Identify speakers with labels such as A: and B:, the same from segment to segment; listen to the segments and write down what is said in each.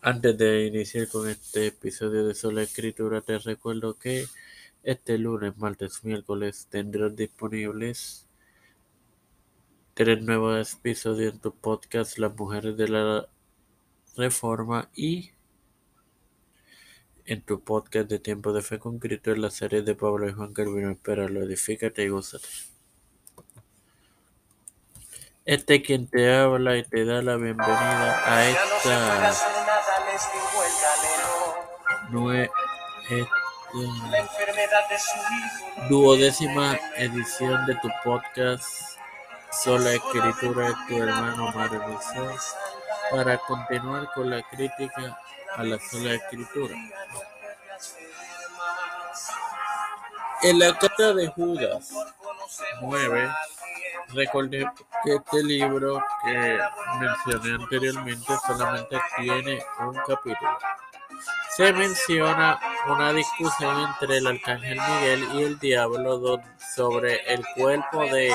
A: Antes de iniciar con este episodio de Sola Escritura, te recuerdo que este lunes, martes, miércoles tendrás disponibles tres nuevos episodios en tu podcast Las Mujeres de la Reforma y en tu podcast de Tiempo de Fe con Cristo en la serie de Pablo y Juan Calvino. Espéralo, edifícate y gózate. Este quien te habla y te da la bienvenida a esta nue- esta duodécima edición de tu podcast. Sola Escritura de tu hermano Mario para continuar con la crítica a la sola escritura. En la carta de Judas 9, recordé que este libro que mencioné anteriormente solamente tiene un capítulo. Se menciona una discusión entre el arcángel Miguel y el diablo sobre el cuerpo de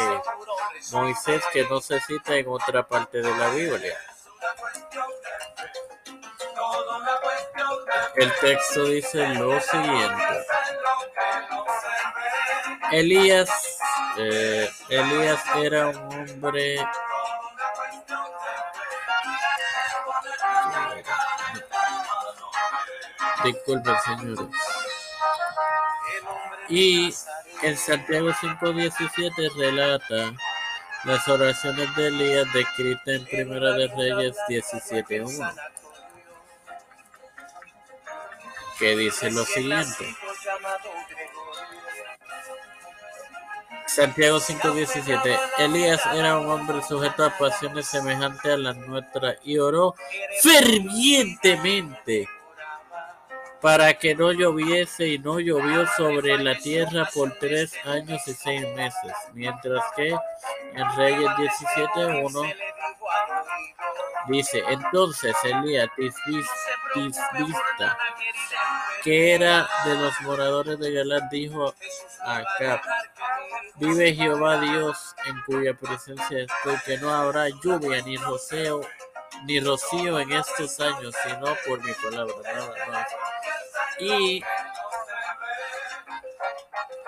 A: Moisés que no se cita en otra parte de la Biblia. El texto dice lo siguiente. Elías, eh, Elías era un hombre Disculpen, señores. Y en Santiago 5.17 relata las oraciones de Elías descritas en Primera de Reyes 17.1, que dice lo siguiente. Santiago 5.17 Elías era un hombre sujeto a pasiones semejantes a las nuestras y oró fervientemente para que no lloviese y no llovió sobre la tierra por tres años y seis meses, mientras que en Reyes 17.1 dice, entonces Elías Tisbis- Tisbista, que era de los moradores de Galad, dijo a vive Jehová Dios en cuya presencia estoy, que no habrá lluvia ni rocío, ni rocío en estos años, sino por mi palabra, nada más. Y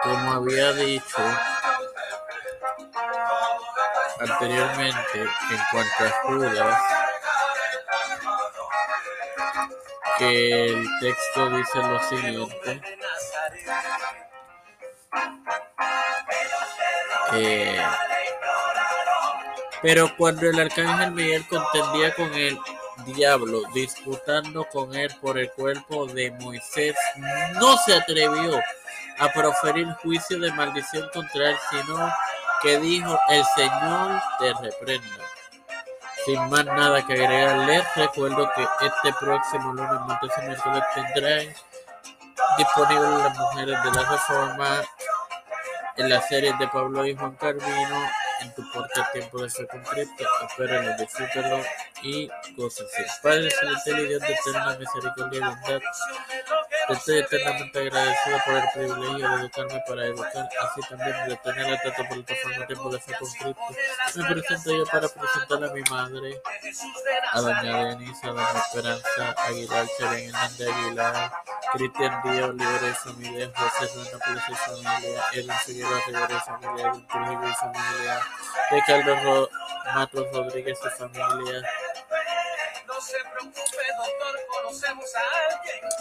A: como había dicho anteriormente en cuanto a Judas, que el texto dice lo siguiente. Eh, pero cuando el arcángel Miguel contendía con el diablo, disputando con él por el cuerpo de Moisés, no se atrevió a proferir juicio de maldición contra él, sino que dijo, el Señor te reprenda. Sin más nada que agregar, les recuerdo que este próximo lunes, martes y miércoles tendrán disponibles las mujeres de la reforma en las series de Pablo y Juan Carvino en tu podcast Tiempo de Fe con Cristo. Espérenlo, disfrútenlo y gócense. Padre Celestial y Dios de eterna misericordia y bondad, estoy eternamente agradecido por el privilegio de educarme para educar, así también de tener esta tu plataforma Tiempo de Fe con Cristo. Me presento yo para presentar a mi madre, a doña Denise, a doña Esperanza Aguilar, Charen Hernández Aguilar, Cristian Díaz, Olivera y familia, José Pérez y familia, Edwin Figueroa Rivera familia, Edwin Trujillo y familia, Ricardo Ro- Matos Rodríguez y familia,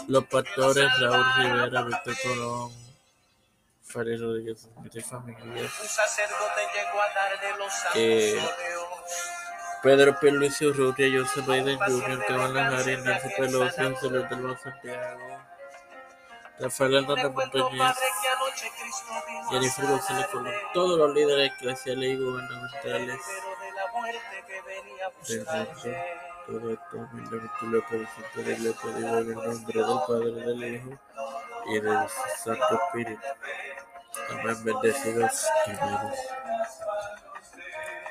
A: los pastores Raúl Rivera, Víctor Colón, Farid Rodríguez y familia, Eh, Pedro Pierluisi Urrutia, Joseph Biden Jr., Kamala Harris, Nancy Pelosi, José Luis Santiago, Rafael Hernández Montañez, Jennifer González Colón, todos los líderes eclesiales y gubernamentales del mundo. Todo esto humildemente lo presento y le pedimos en el nombre del Padre, del Hijo y del Santo Espíritu. Amén. Bendecidos, hermanos.